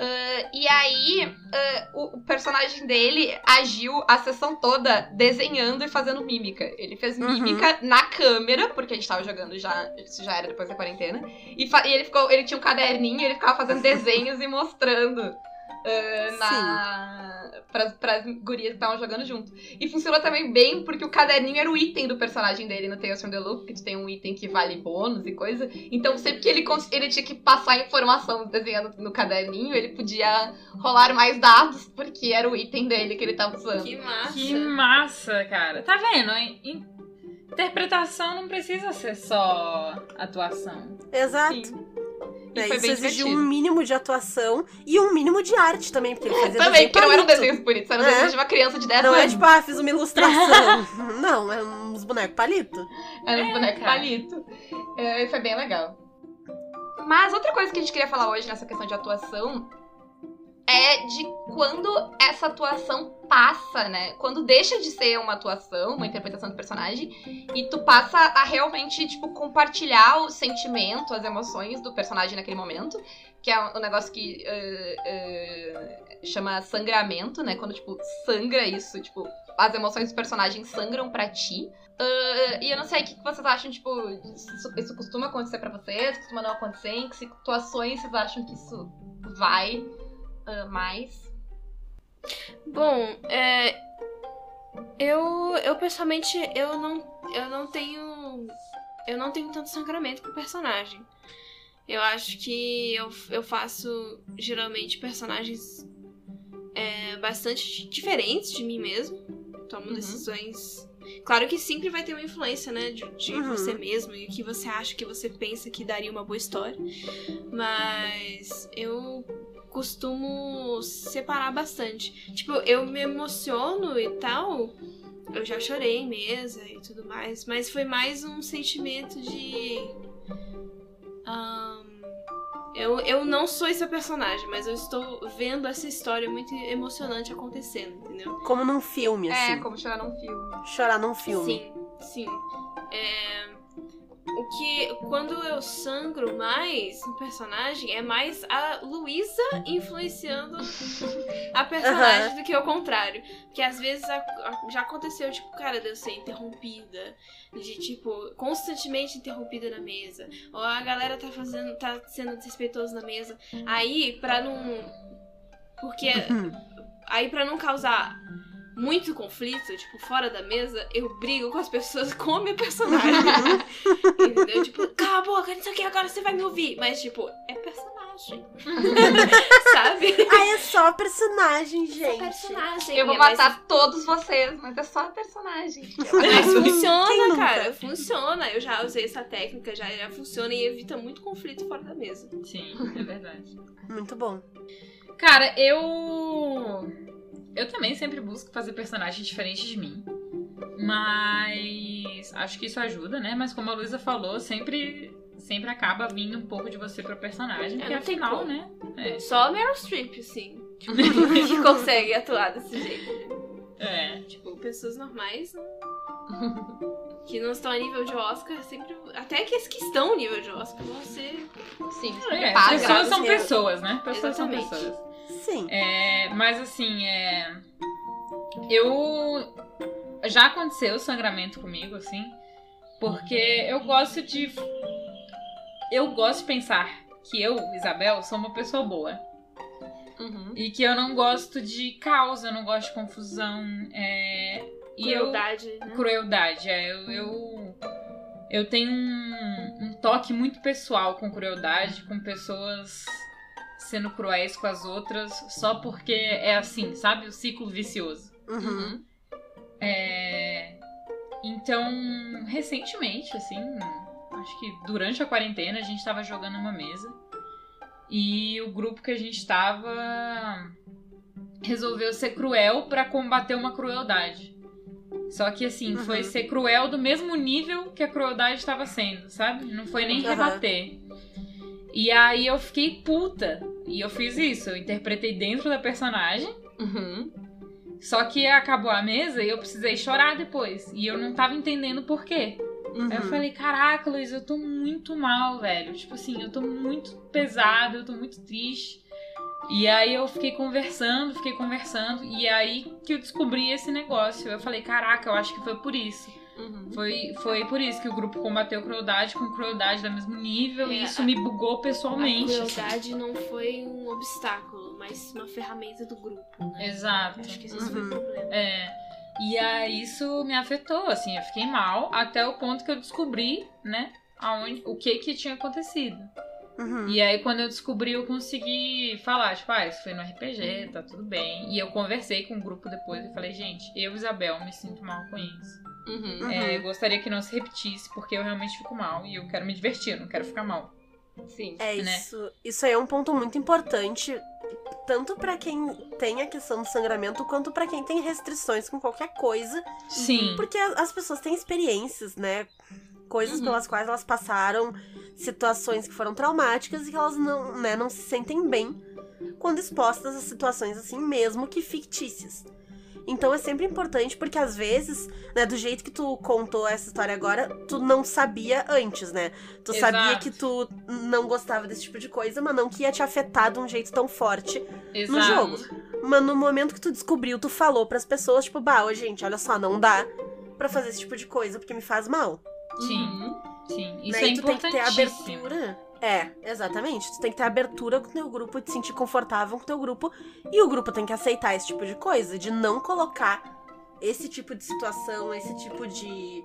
Ah, e aí, ah, o, o personagem dele agiu a sessão toda desenhando e fazendo mímica. Ele fez Uhum. mímica na câmera, porque a gente tava jogando já, isso já era depois da quarentena. E, e ele ficou, ele tinha um caderninho, ele ficava fazendo (laughs) desenhos e mostrando. Ah, na, pras, pras gurias que estavam jogando junto. E funcionou também bem porque o caderninho era o item do personagem dele no Tales from the Loop, que tu tem um item que vale bônus e coisa. Então sempre que ele, cons- ele tinha que passar informação desenhando no caderninho, ele podia rolar mais dados, porque era o item dele que ele tava usando. Que massa. Que massa, cara. Tá vendo? In- in- Interpretação não precisa ser só atuação. Exato. Sim. E É, foi isso bem exigiu um divertido. mínimo de atuação e um mínimo de arte também, porque ele fazia Também, porque não eram desenhos bonitos, era um É. desenho de uma criança de 10 Não é anos. tipo, ah, fiz uma ilustração. (laughs) não, é uns bonecos palito. Era um É, boneco cara. palito. É, foi bem legal. Mas outra coisa que a gente queria falar hoje nessa questão de atuação é de quando essa atuação passa, né? Quando deixa de ser uma atuação, uma interpretação do personagem, e tu passa a realmente, tipo, compartilhar o sentimento, as emoções do personagem naquele momento. Que é um negócio que eh, eh, chama sangramento, né? Quando, tipo, sangra isso, tipo, as emoções dos personagens sangram pra ti. Ah, e eu não sei o que vocês acham, tipo, isso, isso costuma acontecer pra vocês, costuma não acontecer, em que situações vocês acham que isso vai ah, mais? Bom, é. Eu, eu pessoalmente, eu não, eu não tenho. Eu não tenho tanto sangramento com o personagem. Eu acho que eu, eu faço geralmente personagens é, bastante diferentes de mim mesmo. Tomo Uhum. decisões. Claro que sempre vai ter uma influência, né? De, de Uhum. você mesmo e o que você acha, que você pensa que daria uma boa história. Mas eu costumo separar bastante. Tipo, eu me emociono e tal. Eu já chorei em mesa e tudo mais. Mas foi mais um sentimento de. ahn, eu, eu não sou esse personagem, mas eu estou vendo essa história muito emocionante acontecendo, entendeu? Como num filme, assim. É, como chorar num filme. Chorar num filme. Sim, sim. É, o que. Quando eu sangro mais no personagem, é mais a Luísa influenciando a personagem do que o contrário. Porque às vezes a- a- já aconteceu, tipo, cara, de eu ser interrompida. De, tipo, constantemente interrompida na mesa. Ou a galera tá fazendo. tá sendo desrespeitoso na mesa. Aí, pra não. Porque Uhum. (clears throat) Aí, pra não causar muito conflito, tipo, fora da mesa, eu brigo com as pessoas (laughs) com a minha personagem. (laughs) Entendeu? Tipo, cala a boca, não sei o que, agora você vai me ouvir. Mas, tipo, é personagem. (laughs) Sabe? Ah, é só personagem, É gente. personagem. Eu vou é mais- matar todos vocês, mas é só personagem. Mas funciona, cara. Funciona. Eu já usei essa técnica, já, já funciona e evita muito conflito fora da mesa. Sim, é verdade. Muito bom. Cara, eu. Eu também sempre busco fazer personagens diferentes de mim. Mas acho que isso ajuda, né? Mas como a Luísa falou, sempre, sempre acaba vindo um pouco de você pro personagem, É, porque tem afinal, como. né? É. Só a Meryl Streep, sim. Tipo, (laughs) (laughs) que consegue atuar desse jeito. é. Tipo, pessoas normais não- que não estão a nível de Oscar, sempre. Até que as que estão a nível de Oscar vão ser. Sim, É, pessoas são pessoas, né? Pessoas Exatamente. são pessoas. Sim. É, mas assim, é. Eu. Já aconteceu sangramento comigo, assim. Porque eu gosto de. Eu gosto de pensar que eu, Isabel, sou uma pessoa boa. Uhum. E que eu não gosto de caos, eu não gosto de confusão. É, e eu, Crueldade, né? crueldade. É, eu, eu, eu tenho um, um toque muito pessoal com crueldade, com pessoas sendo cruéis com as outras, só porque é assim, sabe? O ciclo vicioso. Uhum. É, Então, recentemente, assim, acho que durante a quarentena, a gente tava jogando uma mesa. E o grupo que a gente tava resolveu ser cruel pra combater uma crueldade. Só que assim, foi Uhum. ser cruel do mesmo nível que a crueldade estava sendo, sabe? Não foi nem Aham. rebater. E aí eu fiquei puta. E eu fiz isso, eu interpretei dentro da personagem. Uhum. Só que acabou a mesa e eu precisei chorar depois. E eu não tava entendendo por quê. Uhum. Aí eu falei, caraca, Luiz, eu tô muito mal, velho. Tipo assim, eu tô muito pesada, eu tô muito triste. E aí eu fiquei conversando, fiquei conversando. E aí que eu descobri esse negócio. Eu falei, caraca, eu acho que foi por isso. Uhum. Foi, foi por isso que o grupo combateu crueldade com crueldade do mesmo nível. É, e isso a- me bugou A pessoalmente. assim. crueldade não foi um obstáculo, mas uma ferramenta do grupo, né? Exato. Acho que esse foi Uhum. o problema. É. E aí isso me afetou, assim, eu fiquei mal até o ponto que eu descobri, né, aonde, o que que tinha acontecido. Uhum. E aí quando eu descobri, eu consegui falar, tipo, ah, isso foi no RPG, tá tudo bem. E eu conversei com o grupo depois e falei, gente, eu Isabel me sinto mal com isso. Uhum. Uhum. É, eu gostaria que não se repetisse, porque eu realmente fico mal e eu quero me divertir, eu não quero ficar mal. Sim. É né? isso. Isso aí é um ponto muito importante, tanto pra quem tem a questão do sangramento, quanto pra quem tem restrições com qualquer coisa, Sim. porque as pessoas têm experiências, né? Coisas Uhum. pelas quais elas passaram, situações que foram traumáticas e que elas não, né, não se sentem bem quando expostas a situações assim, mesmo que fictícias. Então é sempre importante porque às vezes, né, do jeito que tu contou essa história agora, tu não sabia antes, né? Tu Exato. sabia que tu não gostava desse tipo de coisa, mas não que ia te afetar de um jeito tão forte Exato. no jogo. Mas no momento que tu descobriu, tu falou pras pessoas, tipo, bah, ô, gente, olha só, não dá pra fazer esse tipo de coisa porque me faz mal. Sim. Uhum. Sim. Isso né? é tu tem que ter importantíssimo. abertura. É, exatamente. Tu tem que ter abertura com o teu grupo te sentir confortável com o teu grupo. E o grupo tem que aceitar esse tipo de coisa, de não colocar esse tipo de situação, esse tipo de.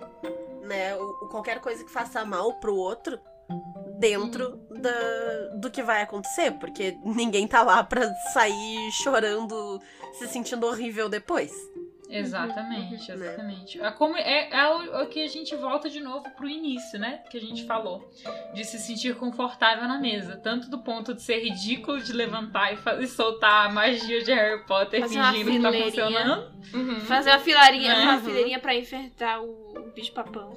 né, o, qualquer coisa que faça mal pro outro dentro da, do que vai acontecer. Porque ninguém tá lá pra sair chorando, se sentindo horrível depois. Exatamente, Uhum. exatamente. É, como, é, é o, o que a gente volta de novo pro início, né? Que a gente falou. De se sentir confortável na mesa. Tanto do ponto de ser ridículo de levantar e, fa- e soltar a magia de Harry Potter Fazer fingindo que tá funcionando. Uhum. Fazer uma filarinha, Uhum. uma fileirinha pra enfrentar o, o bicho papão.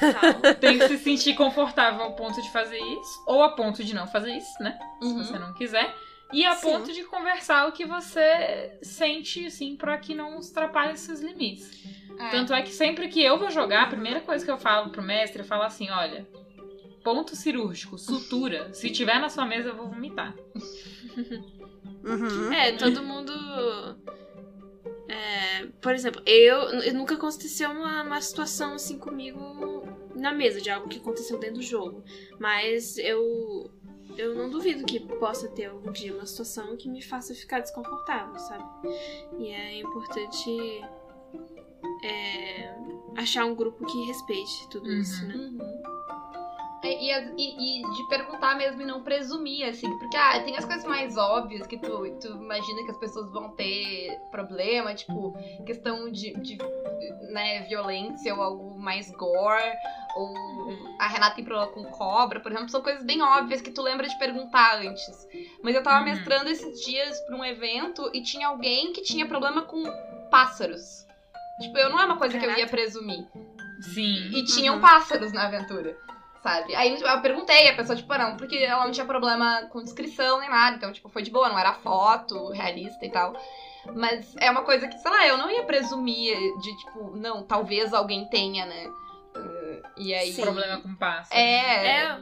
Tal. (laughs) Tem que se sentir confortável ao ponto de fazer isso. Ou a ponto de não fazer isso, né? Uhum. Se você não quiser. E a Sim. ponto de conversar o que você sente, assim, pra que não ultrapasse seus limites. É. Tanto é que sempre que eu vou jogar, a primeira coisa que eu falo pro mestre é falar assim: olha, ponto cirúrgico, sutura. Se tiver na sua mesa, eu vou vomitar. Uhum. É, todo mundo. é, por exemplo, eu, eu nunca aconteceu uma, uma situação assim comigo na mesa, de algo que aconteceu dentro do jogo. Mas eu. Eu não duvido que possa ter algum dia uma situação que me faça ficar desconfortável, sabe? E é importante é, achar um grupo que respeite tudo Uhum. isso, né? Uhum. E, e e- e de perguntar mesmo e não presumir, assim, porque ah, tem as coisas mais óbvias que tu, tu imagina que as pessoas vão ter problema, tipo, questão de, de né, violência ou algo mais gore, ou a Renata tem problema com cobra, por exemplo, são coisas bem óbvias que tu lembra de perguntar antes. Mas eu tava Uhum. mestrando esses dias pra um evento e tinha alguém que tinha problema com pássaros. Tipo, eu não é uma coisa que eu ia presumir. Sim. E tinham Uhum. pássaros na aventura, sabe? Aí eu perguntei, a pessoa, tipo, não, porque ela não tinha problema com descrição nem nada, então, tipo, foi de boa, não era foto realista e tal. Mas é uma coisa que, sei lá, eu não ia presumir de, tipo, não, talvez alguém tenha, né? E aí. Sim. Problema com pássaro. É. É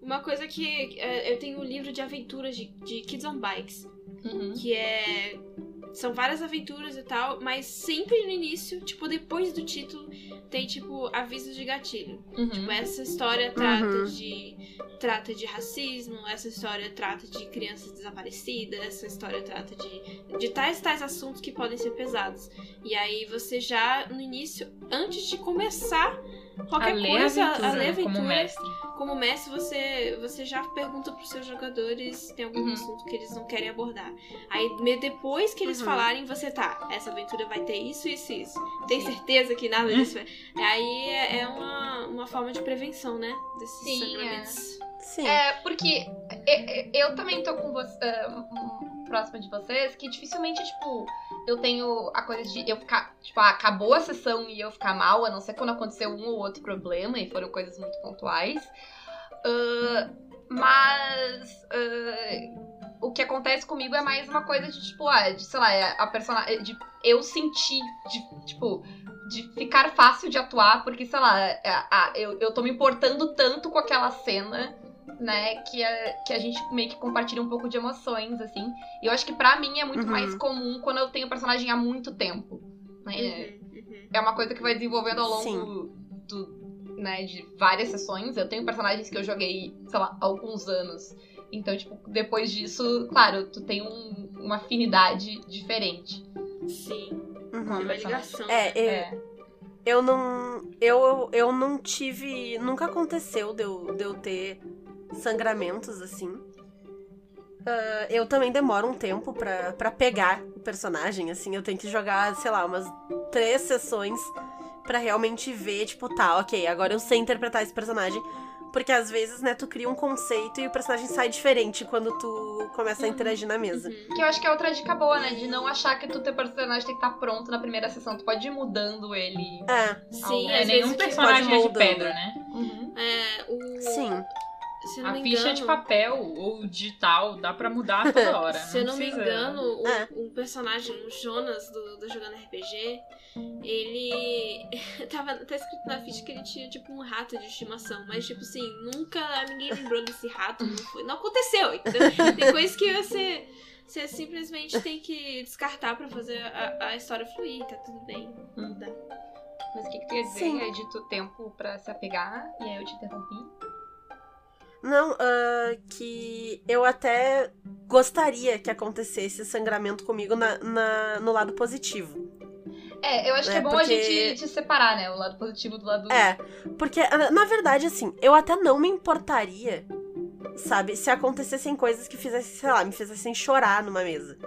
uma coisa que é, eu tenho um livro de aventuras de, de Kids on Bikes. Uhum. que é são várias aventuras e tal, mas sempre no início, tipo depois do título, tem tipo avisos de gatilho. Uhum. Tipo, essa história trata Uhum. de trata de racismo, essa história trata de crianças desaparecidas, essa história trata de de tais tais assuntos que podem ser pesados. E aí você já no início, antes de começar qualquer a ler coisa, a aventura, a ler a como aventura, mestre. como mestre, você, você já pergunta pros seus jogadores se tem algum Uhum. assunto que eles não querem abordar. Aí, me- depois que eles Uhum. falarem, você tá, essa aventura vai ter isso, isso e isso. Tem certeza que nada disso vai... Aí é, é uma, uma forma de prevenção, né? Desses Sim, sangramentos. Sim. É, porque eu, eu também tô com você, um, próxima de vocês, que dificilmente, tipo, eu tenho a coisa de eu ficar, tipo, ah, acabou a sessão e eu ficar mal, a não ser quando aconteceu um ou outro problema, e foram coisas muito pontuais. Ah, mas ah, o que acontece comigo é mais uma coisa de, tipo, ah, de, sei lá, é a personagem. De eu sentir, de, tipo, de ficar fácil de atuar, porque, sei lá, é, a- eu, eu tô me importando tanto com aquela cena, né, que a, que a gente meio que compartilha um pouco de emoções, assim. E eu acho que pra mim é muito Uhum. mais comum quando eu tenho personagem há muito tempo. Né? Uhum, uhum. É uma coisa que vai desenvolvendo ao longo do, né, de várias sessões. Eu tenho personagens que eu joguei, sei lá, há alguns anos. Então, tipo, depois disso, claro, tu tem um- uma afinidade diferente. Sim, Uhum. é uma ligação. É, eu, É. eu não. Eu, eu não tive. Nunca aconteceu de eu, de eu ter sangramentos assim. Ah, eu também demoro um tempo pra, pra pegar o personagem, assim. Eu tenho que jogar, sei lá, umas três sessões pra realmente ver, tipo, tá, ok, agora eu sei interpretar esse personagem. Porque às vezes, né, tu cria um conceito e o personagem sai diferente quando tu começa a interagir na mesa. Uhum. Que eu acho que é outra dica boa, né? De não achar que tu teu personagem tem que estar pronto na primeira sessão. Tu pode ir mudando ele. É, Sim, É, nenhum personagem é de pedra, né? Uhum. é, o... sim. Não A me ficha engano, de papel ou digital dá pra mudar toda (laughs) hora. Se eu não me engano, o, É. o personagem, o Jonas do, do Jogando RPG, ele. (laughs) tava até escrito na ficha que ele tinha tipo um rato de estimação. Mas, tipo assim, nunca ninguém lembrou desse rato. Não, foi, não aconteceu, entendeu? (laughs) Tem coisas que você. Você simplesmente tem que descartar pra fazer a, a história fluir, tá tudo bem. Muda. Mas o que, que tu ia dizer? Sim. É de tu tempo pra se apegar e aí eu te interrompi. Não, ah, que eu até gostaria que acontecesse sangramento comigo na, na- no lado positivo. É, eu acho que É, é bom porque- a gente te separar, né? O lado positivo do lado. É, porque, na na verdade, assim, eu até não me importaria, sabe, se acontecessem coisas que fizessem, sei lá, me fizessem chorar numa mesa.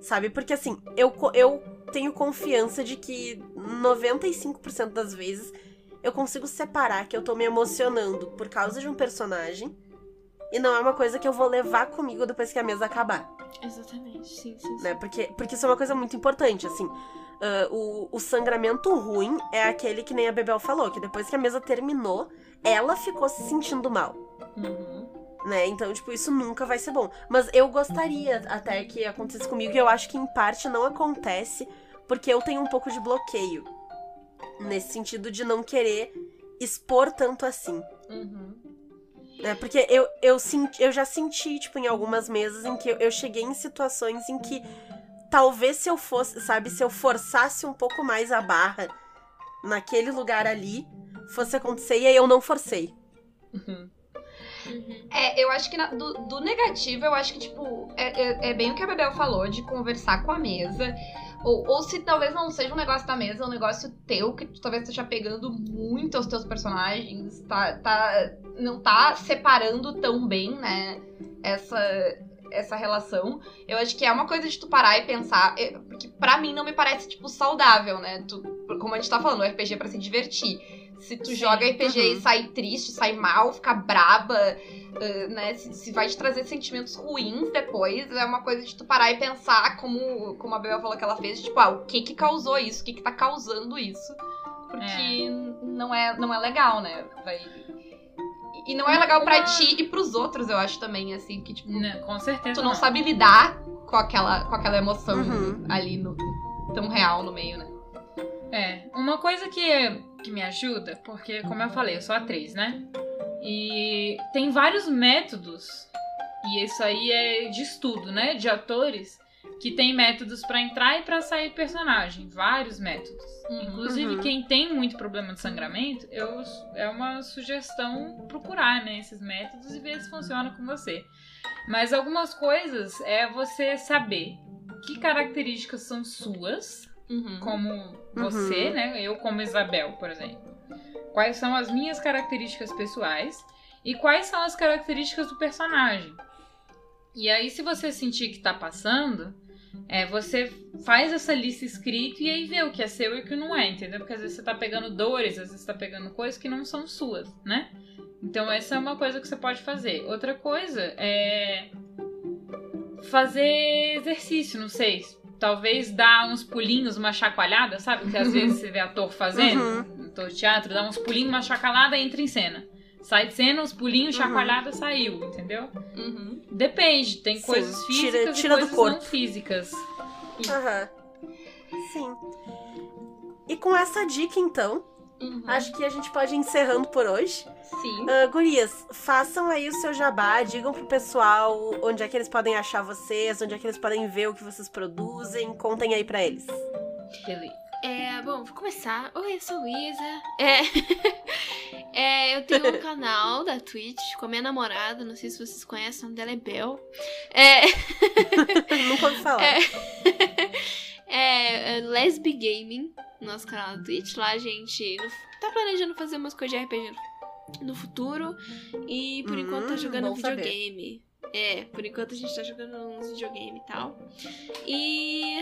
Sabe? Porque, assim, eu, eu tenho confiança de que 95% das vezes eu consigo separar que eu tô me emocionando por causa de um personagem e não é uma coisa que eu vou levar comigo depois que a mesa acabar Exatamente, sim, sim. sim. né? Porque, porque isso é uma coisa muito importante, assim. Ah, o, o sangramento ruim é aquele que nem a Bebel falou, que depois que a mesa terminou, ela ficou se sentindo mal, Uhum. né? Então, tipo, isso nunca vai ser bom. Mas eu gostaria até que acontecesse comigo, e eu acho que em parte não acontece, porque eu tenho um pouco de bloqueio. Nesse sentido de não querer expor tanto assim. Uhum. né? Porque eu, eu, senti, eu já senti, tipo, em algumas mesas em que eu, eu cheguei em situações em que talvez se eu fosse, sabe, se eu forçasse um pouco mais a barra naquele lugar ali, fosse acontecer e aí eu não forcei. Uhum. Uhum. É, eu acho que na- do, do negativo, eu acho que, tipo, é, é- é bem o que a Bebel falou, de conversar com a mesa. Ou, ou se talvez não seja um negócio da mesa, é um negócio teu, que tu talvez esteja pegando muito aos teus personagens, tá, tá, não tá separando tão bem, né, essa, essa relação. Eu acho que é uma coisa de tu parar e pensar, é, porque pra mim não me parece, tipo, saudável, né, tu, como a gente tá falando, o RPG é pra se divertir. Se tu Sim. joga RPG e Uhum. sai triste, sai mal, fica braba, Uh, né, se, se vai te trazer sentimentos ruins depois, é uma coisa de tu parar e pensar como, como a Bebel falou que ela fez, tipo, ah, o que que causou isso? O que que tá causando isso? Porque não, é, não é legal, né? Vai... E não é legal pra uma- ti e pros outros, eu acho também, assim, que, tipo, Né, com certeza. tu não sabe lidar com aquela, com aquela emoção Uhum. ali no, tão real no meio, né? É, uma coisa que, que me ajuda, porque, como eu falei, eu sou atriz, né? E tem vários métodos, e isso aí é de estudo, né? De atores, que tem métodos pra entrar e pra sair personagem. Vários métodos. Inclusive, Uhum. quem tem muito problema de sangramento, eu, é uma sugestão procurar né, esses métodos e ver se funciona com você. Mas algumas coisas é você saber que características são suas Uhum. como você, Uhum. né? Eu como Isabel, por exemplo. Quais são as minhas características pessoais e quais são as características do personagem. E aí, se você sentir que tá passando, é, você faz essa lista escrita e aí vê o que é seu e o que não é, entendeu? Porque às vezes você tá pegando dores, às vezes você tá pegando coisas que não são suas, né? Então essa é uma coisa que você pode fazer. Outra coisa é fazer exercício, não sei. Talvez dar uns pulinhos, uma chacoalhada, sabe? Que às vezes você vê ator fazendo, Uhum. ator de teatro, dá uns pulinhos, uma chacoalhada e entra em cena. Sai de cena, uns pulinhos, Uhum. chacoalhada, saiu, entendeu? Uhum. Depende, tem Sim, coisas tira- físicas tira e do coisas corpo. não físicas. Aham. Sim. E com essa dica, então, Uhum. acho que a gente pode ir encerrando por hoje. Sim. Ah, gurias, façam aí o seu jabá, digam pro pessoal onde é que eles podem achar vocês, onde é que eles podem ver o que vocês produzem, contem aí pra eles. Beleza. É, bom, vou começar. Oi, eu sou Luísa. É, (laughs) é, eu tenho um canal da Twitch com a minha namorada, não sei se vocês conhecem, o nome dela é Bel. É, (laughs) Nunca ouvi falar. É. (laughs) é, é Lesbi Gaming, nosso canal da Twitch. Lá a gente tá planejando fazer umas coisas de RPG no, no futuro. E por Hum, enquanto tá jogando bom saber. videogame. É, por enquanto a gente tá jogando uns videogame e tal. E.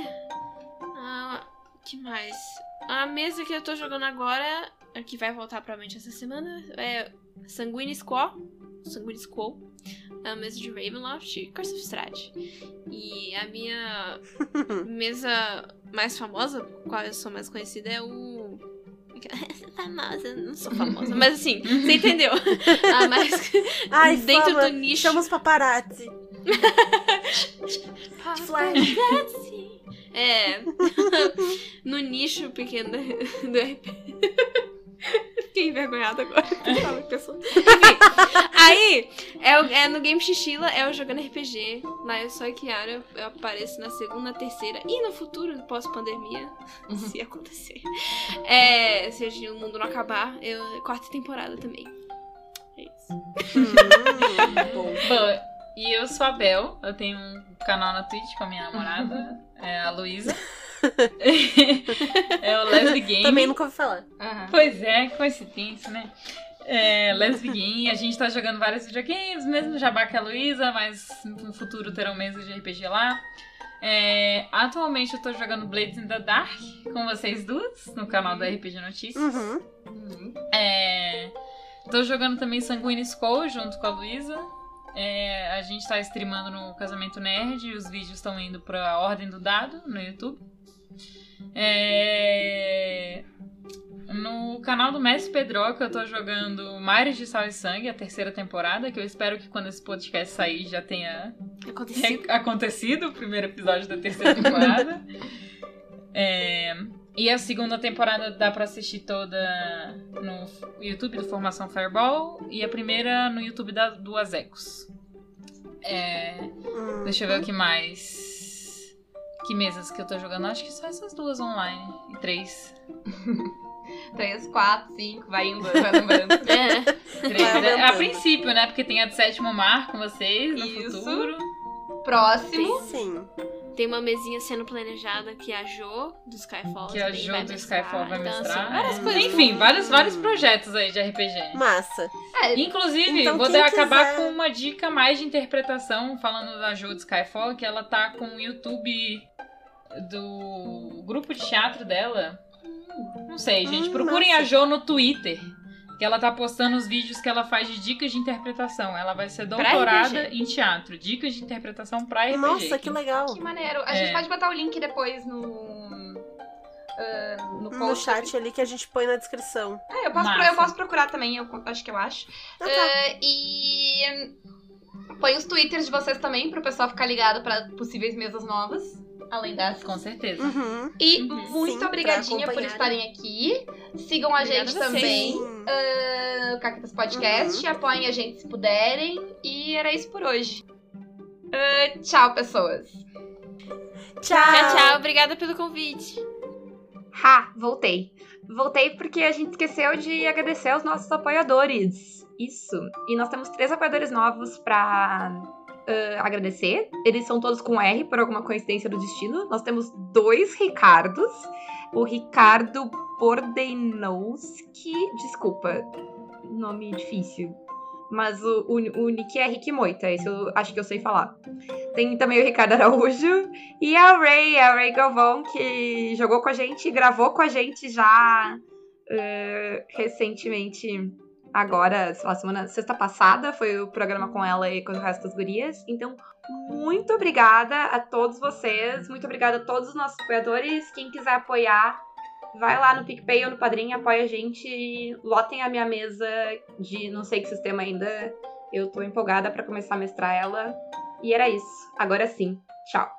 Ah, que mais? A mesa que eu tô jogando agora, que vai voltar provavelmente essa semana, é Sanguine Squall, Sanguine Squall, a mesa de Ravenloft, Curse of Strahd. E a minha (laughs) mesa mais famosa, por qual eu sou mais conhecida, é o. (laughs) Famosa, eu não sou famosa, mas assim, você entendeu? (laughs) A mais. (laughs) Ai, dentro fama, do nicho. Chama os paparazzi. Paparazzi. É. no nicho pequeno do RP. (laughs) Fiquei envergonhada agora. (laughs) Enfim, aí, é, é no Game Xixila, é eu jogando RPG. Lá eu sou a Kiara, eu apareço na segunda, terceira e no futuro, pós-pandemia, se acontecer. É, se o mundo não acabar, eu quarta temporada também. É isso. Hum, bom. (laughs) Bom, e eu sou a Bel, eu tenho um canal na Twitch com a minha namorada, é a Luísa. (laughs) é o Leslie Game. Também nunca ouvi falar. Aham. Pois é, coincidência, né? É, Leslie Game, a gente tá jogando vários videogames, mesmo jabá que a Luísa, mas no futuro terão mesas de RPG lá. É, atualmente eu tô jogando Blades in the Dark com vocês duas, no canal do RPG Notícias. Uhum. Uhum. É, tô jogando também Sanguine Skull junto com a Luísa. É, a gente tá streamando no Casamento Nerd e os vídeos estão indo pra Ordem do Dado no YouTube. É, no canal do Mestre Pedroca eu tô jogando Mares de Sal e Sangue, a terceira temporada, que eu espero que quando esse podcast sair já tenha Aconteceu. (laughs) é acontecido o primeiro episódio da terceira temporada. É, e a segunda temporada dá pra assistir toda no YouTube do Formação Fireball e a primeira no YouTube da, do Azecos. É, Hum. deixa eu ver o que mais. Que mesas que eu tô jogando? Acho que só essas duas online. E três. (laughs) Três, quatro, cinco, vai indo, vai lembrando. (laughs) É. Três Vai né? a princípio, né? Porque tem a de sétimo mar com vocês no Isso. futuro. Próximo. Sim. Tem uma mesinha sendo planejada que a Jo do Skyfall. Que a Jo vai do. Skyfall vai Então, mestrar. Assim, várias É. coisas. Enfim, vários, vários projetos aí de RPG. Massa. É, Inclusive, Então, vou acabar quiser- com uma dica mais de interpretação, falando da Jo de Skyfall, que ela tá com o YouTube do grupo de teatro dela. Não sei, gente. Hum, Procurem massa. a Jo no Twitter. Que ela tá postando os vídeos que ela faz de dicas de interpretação. Ela vai ser doutorada em teatro. Dicas de interpretação pra RPG. Nossa, que legal. que maneiro. A É. gente pode botar o link depois no. ah, no No chat ali que a gente põe na descrição. Ah, eu posso, eu posso procurar também, eu acho que eu acho. Ah, tá. Ah, e põe os twitters de vocês também pro pessoal ficar ligado pra possíveis mesas novas. Além das. Com certeza. Uhum. E Uhum. muito Sim, obrigadinha por estarem aqui. Sigam a Obrigada gente a também. Sim. ah, Caquitas Podcast. Apoiem a gente se puderem. E era isso por hoje. Ah, tchau, pessoas. Tchau. Tchau, tchau. Obrigada pelo convite. Ha, voltei. Voltei porque a gente esqueceu de agradecer aos nossos apoiadores. Isso. E nós temos três apoiadores novos pra ah, agradecer. Eles são todos com R, por alguma coincidência do destino. Nós temos dois Ricardos. O Ricardo Bordenowski. Desculpa, nome difícil. Mas o, o, o nick é Rick Moita, esse eu acho que eu sei falar. Tem também o Ricardo Araújo. E a Ray, a Ray Galvão, que jogou com a gente, gravou com a gente já eh, recentemente, agora, sei lá, semana, sexta passada, foi o programa com ela e com o resto das gurias. Então, muito obrigada a todos vocês, muito obrigada a todos os nossos apoiadores. Quem quiser apoiar, vai lá no PicPay ou no Padrim, apoia a gente, lotem a minha mesa de não sei que sistema ainda. Eu tô empolgada pra começar a mestrar ela. E era isso. Agora sim. Tchau.